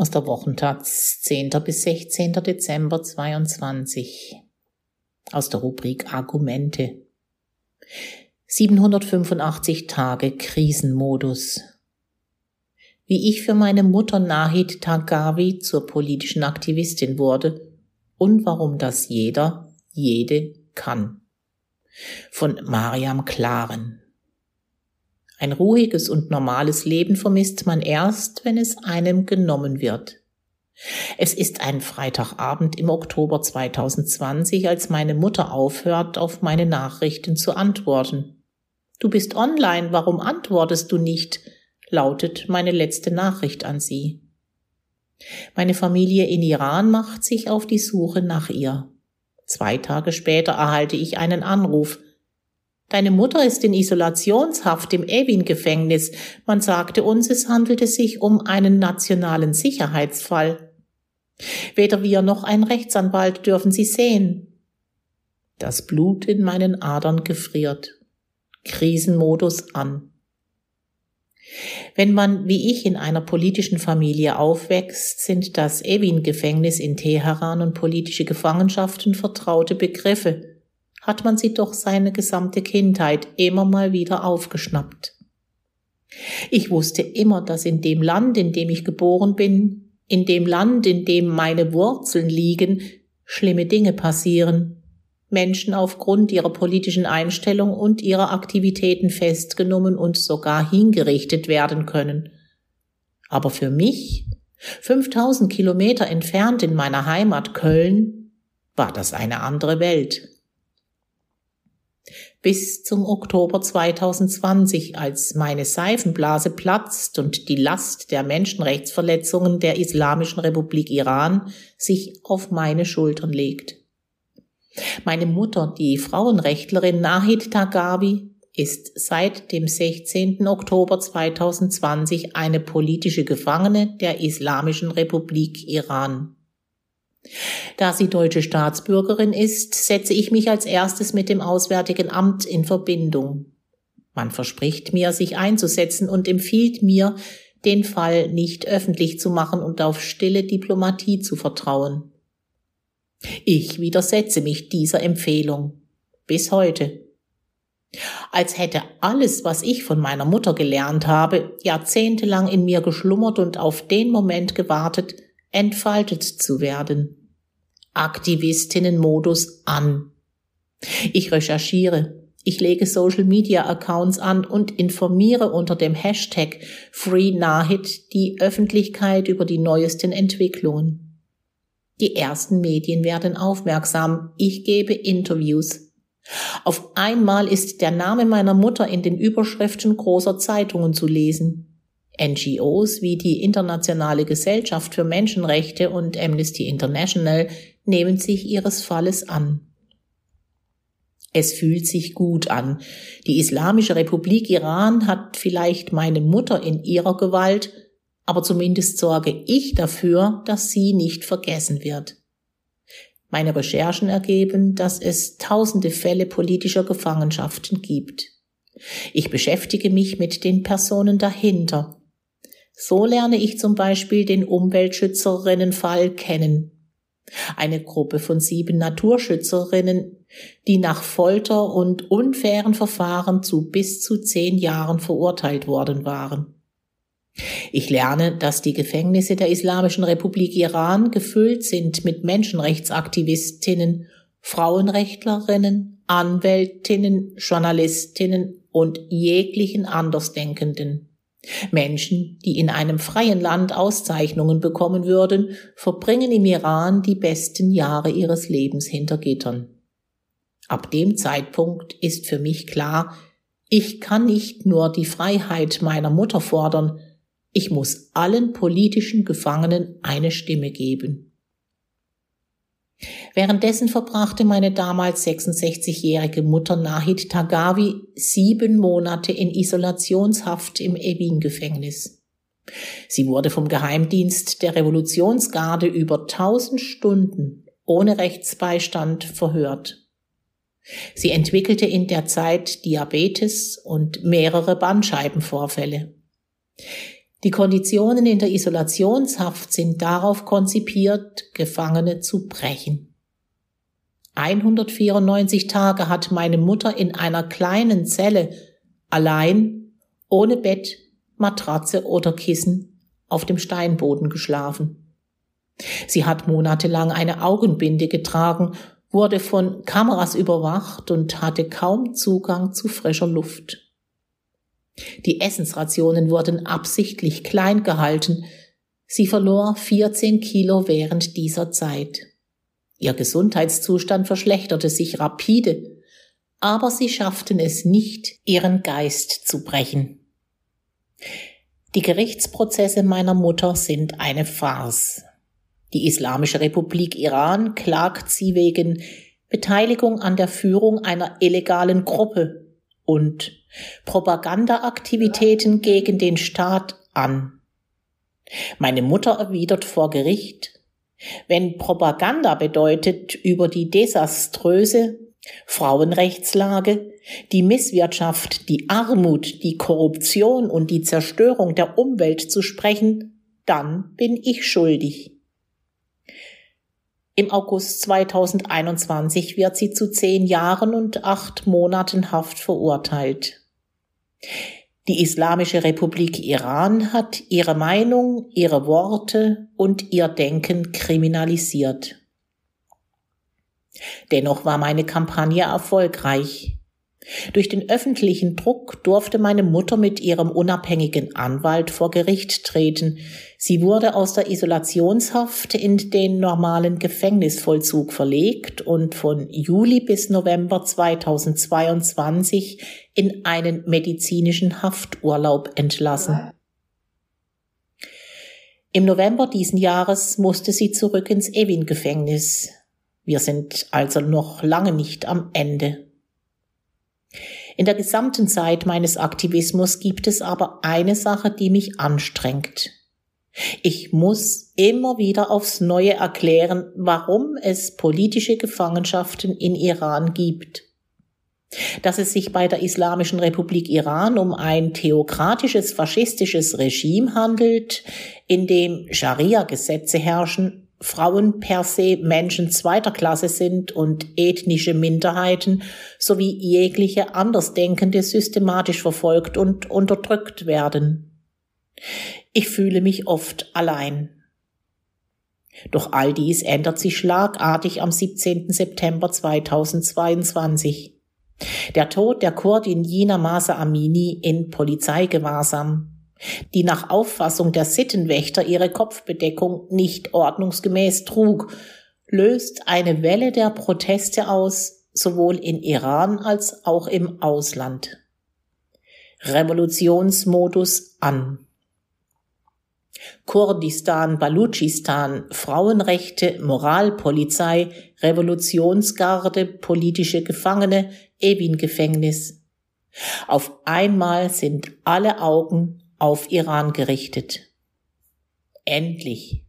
aus der Wochentaz 10. bis 16. Dezember 22 aus der Rubrik Argumente 785 Tage Krisenmodus wie ich für meine Mutter Nahid Tagavi zur politischen Aktivistin wurde und warum das jeder, jede kann. Von Mariam Klaren ein ruhiges und normales Leben vermisst man erst, wenn es einem genommen wird. Es ist ein Freitagabend im Oktober 2020, als meine Mutter aufhört, auf meine Nachrichten zu antworten. Du bist online, warum antwortest du nicht? lautet meine letzte Nachricht an sie. Meine Familie in Iran macht sich auf die Suche nach ihr. Zwei Tage später erhalte ich einen Anruf. Deine Mutter ist in Isolationshaft im Evin-Gefängnis. Man sagte uns, es handelte sich um einen nationalen Sicherheitsfall. Weder wir noch ein Rechtsanwalt dürfen sie sehen. Das Blut in meinen Adern gefriert. Krisenmodus an. Wenn man wie ich in einer politischen Familie aufwächst, sind das Evin-Gefängnis in Teheran und politische Gefangenschaften vertraute Begriffe hat man sie doch seine gesamte Kindheit immer mal wieder aufgeschnappt. Ich wusste immer, dass in dem Land, in dem ich geboren bin, in dem Land, in dem meine Wurzeln liegen, schlimme Dinge passieren, Menschen aufgrund ihrer politischen Einstellung und ihrer Aktivitäten festgenommen und sogar hingerichtet werden können. Aber für mich, 5000 Kilometer entfernt in meiner Heimat Köln, war das eine andere Welt bis zum Oktober 2020, als meine Seifenblase platzt und die Last der Menschenrechtsverletzungen der Islamischen Republik Iran sich auf meine Schultern legt. Meine Mutter, die Frauenrechtlerin Nahid Tagabi, ist seit dem 16. Oktober 2020 eine politische Gefangene der Islamischen Republik Iran. Da sie deutsche Staatsbürgerin ist, setze ich mich als erstes mit dem Auswärtigen Amt in Verbindung. Man verspricht mir, sich einzusetzen und empfiehlt mir, den Fall nicht öffentlich zu machen und auf stille Diplomatie zu vertrauen. Ich widersetze mich dieser Empfehlung. Bis heute. Als hätte alles, was ich von meiner Mutter gelernt habe, jahrzehntelang in mir geschlummert und auf den Moment gewartet, entfaltet zu werden. Aktivistinnenmodus an. Ich recherchiere, ich lege Social Media Accounts an und informiere unter dem Hashtag FreeNahid die Öffentlichkeit über die neuesten Entwicklungen. Die ersten Medien werden aufmerksam. Ich gebe Interviews. Auf einmal ist der Name meiner Mutter in den Überschriften großer Zeitungen zu lesen. NGOs wie die Internationale Gesellschaft für Menschenrechte und Amnesty International nehmen sich ihres Falles an. Es fühlt sich gut an. Die Islamische Republik Iran hat vielleicht meine Mutter in ihrer Gewalt, aber zumindest sorge ich dafür, dass sie nicht vergessen wird. Meine Recherchen ergeben, dass es tausende Fälle politischer Gefangenschaften gibt. Ich beschäftige mich mit den Personen dahinter, so lerne ich zum Beispiel den Umweltschützerinnenfall kennen. Eine Gruppe von sieben Naturschützerinnen, die nach Folter und unfairen Verfahren zu bis zu zehn Jahren verurteilt worden waren. Ich lerne, dass die Gefängnisse der Islamischen Republik Iran gefüllt sind mit Menschenrechtsaktivistinnen, Frauenrechtlerinnen, Anwältinnen, Journalistinnen und jeglichen Andersdenkenden. Menschen, die in einem freien Land Auszeichnungen bekommen würden, verbringen im Iran die besten Jahre ihres Lebens hinter Gittern. Ab dem Zeitpunkt ist für mich klar, ich kann nicht nur die Freiheit meiner Mutter fordern, ich muss allen politischen Gefangenen eine Stimme geben. Währenddessen verbrachte meine damals 66-jährige Mutter Nahid Tagawi sieben Monate in Isolationshaft im Evin-Gefängnis. Sie wurde vom Geheimdienst der Revolutionsgarde über tausend Stunden ohne Rechtsbeistand verhört. Sie entwickelte in der Zeit Diabetes und mehrere Bandscheibenvorfälle. Die Konditionen in der Isolationshaft sind darauf konzipiert, Gefangene zu brechen. 194 Tage hat meine Mutter in einer kleinen Zelle allein, ohne Bett, Matratze oder Kissen auf dem Steinboden geschlafen. Sie hat monatelang eine Augenbinde getragen, wurde von Kameras überwacht und hatte kaum Zugang zu frischer Luft. Die Essensrationen wurden absichtlich klein gehalten. Sie verlor 14 Kilo während dieser Zeit. Ihr Gesundheitszustand verschlechterte sich rapide, aber sie schafften es nicht, ihren Geist zu brechen. Die Gerichtsprozesse meiner Mutter sind eine Farce. Die Islamische Republik Iran klagt sie wegen Beteiligung an der Führung einer illegalen Gruppe und Propagandaaktivitäten gegen den Staat an. Meine Mutter erwidert vor Gericht, wenn Propaganda bedeutet, über die desaströse Frauenrechtslage, die Misswirtschaft, die Armut, die Korruption und die Zerstörung der Umwelt zu sprechen, dann bin ich schuldig. Im August 2021 wird sie zu zehn Jahren und acht Monaten Haft verurteilt. Die Islamische Republik Iran hat ihre Meinung, ihre Worte und ihr Denken kriminalisiert. Dennoch war meine Kampagne erfolgreich. Durch den öffentlichen Druck durfte meine Mutter mit ihrem unabhängigen Anwalt vor Gericht treten. Sie wurde aus der Isolationshaft in den normalen Gefängnisvollzug verlegt und von Juli bis November 2022 in einen medizinischen Hafturlaub entlassen. Im November diesen Jahres musste sie zurück ins Evin-Gefängnis. Wir sind also noch lange nicht am Ende. In der gesamten Zeit meines Aktivismus gibt es aber eine Sache, die mich anstrengt. Ich muss immer wieder aufs Neue erklären, warum es politische Gefangenschaften in Iran gibt. Dass es sich bei der Islamischen Republik Iran um ein theokratisches faschistisches Regime handelt, in dem Scharia-Gesetze herrschen, Frauen per se Menschen zweiter Klasse sind und ethnische Minderheiten sowie jegliche Andersdenkende systematisch verfolgt und unterdrückt werden. Ich fühle mich oft allein. Doch all dies ändert sich schlagartig am 17. September 2022. Der Tod der Kurdin Jina Masa Amini in Polizeigewahrsam die nach Auffassung der Sittenwächter ihre Kopfbedeckung nicht ordnungsgemäß trug, löst eine Welle der Proteste aus, sowohl in Iran als auch im Ausland. Revolutionsmodus an. Kurdistan, Balutschistan, Frauenrechte, Moralpolizei, Revolutionsgarde, politische Gefangene, Evin-Gefängnis. Auf einmal sind alle Augen auf Iran gerichtet. Endlich.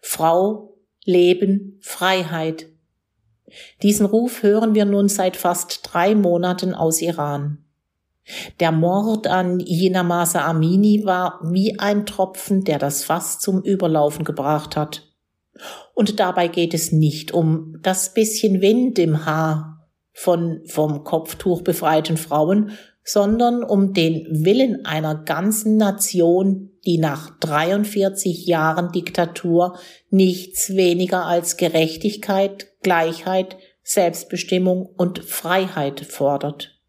Frau, Leben, Freiheit. Diesen Ruf hören wir nun seit fast drei Monaten aus Iran. Der Mord an Jinamasa Amini war wie ein Tropfen, der das Fass zum Überlaufen gebracht hat. Und dabei geht es nicht um das bisschen Wind im Haar von vom Kopftuch befreiten Frauen, sondern um den Willen einer ganzen Nation, die nach 43 Jahren Diktatur nichts weniger als Gerechtigkeit, Gleichheit, Selbstbestimmung und Freiheit fordert.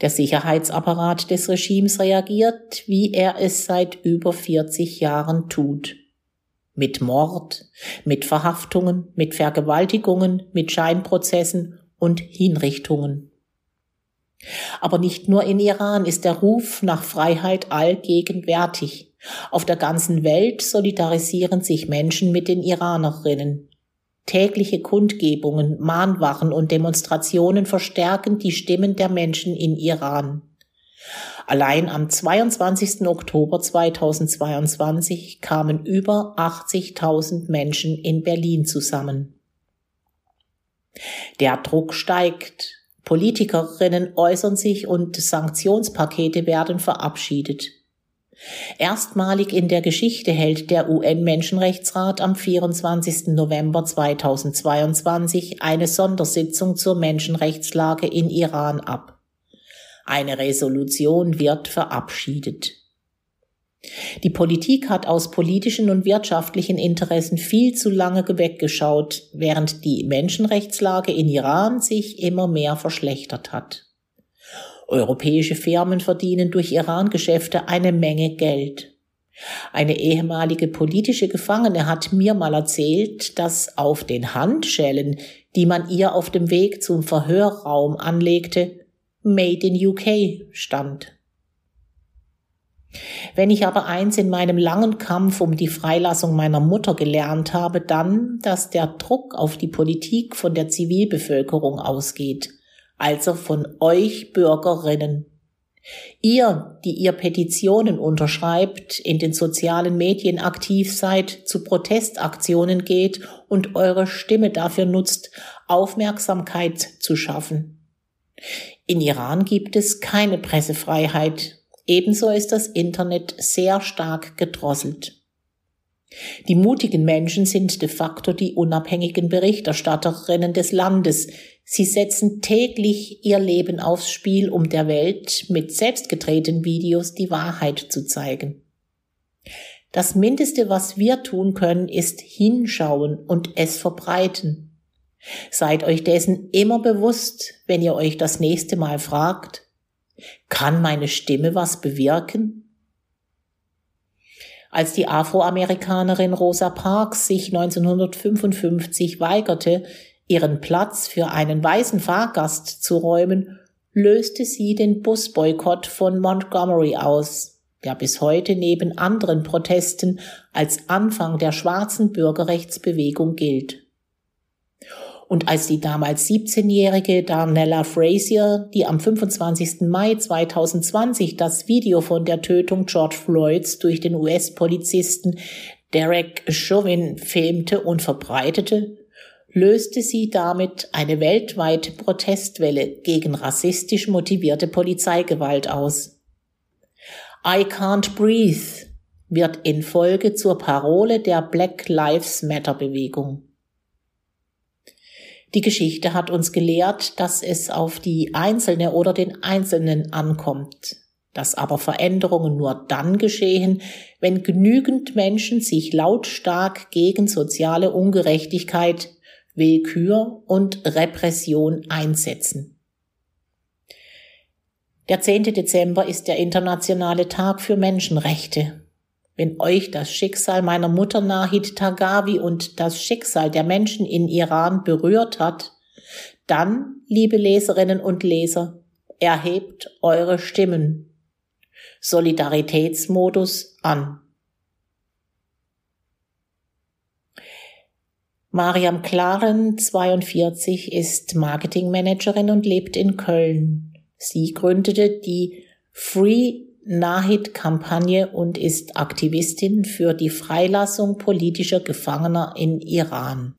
Der Sicherheitsapparat des Regimes reagiert, wie er es seit über 40 Jahren tut. Mit Mord, mit Verhaftungen, mit Vergewaltigungen, mit Scheinprozessen und Hinrichtungen. Aber nicht nur in Iran ist der Ruf nach Freiheit allgegenwärtig. Auf der ganzen Welt solidarisieren sich Menschen mit den Iranerinnen. Tägliche Kundgebungen, Mahnwachen und Demonstrationen verstärken die Stimmen der Menschen in Iran. Allein am 22. Oktober 2022 kamen über 80.000 Menschen in Berlin zusammen. Der Druck steigt, Politikerinnen äußern sich und Sanktionspakete werden verabschiedet. Erstmalig in der Geschichte hält der UN-Menschenrechtsrat am 24. November 2022 eine Sondersitzung zur Menschenrechtslage in Iran ab. Eine Resolution wird verabschiedet. Die Politik hat aus politischen und wirtschaftlichen Interessen viel zu lange weggeschaut, während die Menschenrechtslage in Iran sich immer mehr verschlechtert hat. Europäische Firmen verdienen durch Iran-Geschäfte eine Menge Geld. Eine ehemalige politische Gefangene hat mir mal erzählt, dass auf den Handschellen, die man ihr auf dem Weg zum Verhörraum anlegte, Made in UK stand. Wenn ich aber eins in meinem langen Kampf um die Freilassung meiner Mutter gelernt habe, dann, dass der Druck auf die Politik von der Zivilbevölkerung ausgeht also von euch Bürgerinnen. Ihr, die ihr Petitionen unterschreibt, in den sozialen Medien aktiv seid, zu Protestaktionen geht und eure Stimme dafür nutzt, Aufmerksamkeit zu schaffen. In Iran gibt es keine Pressefreiheit. Ebenso ist das Internet sehr stark gedrosselt. Die mutigen Menschen sind de facto die unabhängigen Berichterstatterinnen des Landes, Sie setzen täglich ihr Leben aufs Spiel, um der Welt mit selbstgedrehten Videos die Wahrheit zu zeigen. Das Mindeste, was wir tun können, ist hinschauen und es verbreiten. Seid euch dessen immer bewusst, wenn ihr euch das nächste Mal fragt, kann meine Stimme was bewirken? Als die Afroamerikanerin Rosa Parks sich 1955 weigerte, ihren Platz für einen weißen Fahrgast zu räumen, löste sie den Busboykott von Montgomery aus, der bis heute neben anderen Protesten als Anfang der schwarzen Bürgerrechtsbewegung gilt. Und als die damals 17-jährige Darnella Frazier, die am 25. Mai 2020 das Video von der Tötung George Floyds durch den US-Polizisten Derek Chauvin filmte und verbreitete, löste sie damit eine weltweite Protestwelle gegen rassistisch motivierte Polizeigewalt aus. I can't breathe wird in Folge zur Parole der Black Lives Matter Bewegung. Die Geschichte hat uns gelehrt, dass es auf die Einzelne oder den Einzelnen ankommt, dass aber Veränderungen nur dann geschehen, wenn genügend Menschen sich lautstark gegen soziale Ungerechtigkeit, Willkür und Repression einsetzen. Der 10. Dezember ist der internationale Tag für Menschenrechte. Wenn euch das Schicksal meiner Mutter Nahid Tagavi und das Schicksal der Menschen in Iran berührt hat, dann, liebe Leserinnen und Leser, erhebt eure Stimmen. Solidaritätsmodus an. Mariam Klaren, 42, ist Marketingmanagerin und lebt in Köln. Sie gründete die Free Nahid-Kampagne und ist Aktivistin für die Freilassung politischer Gefangener in Iran.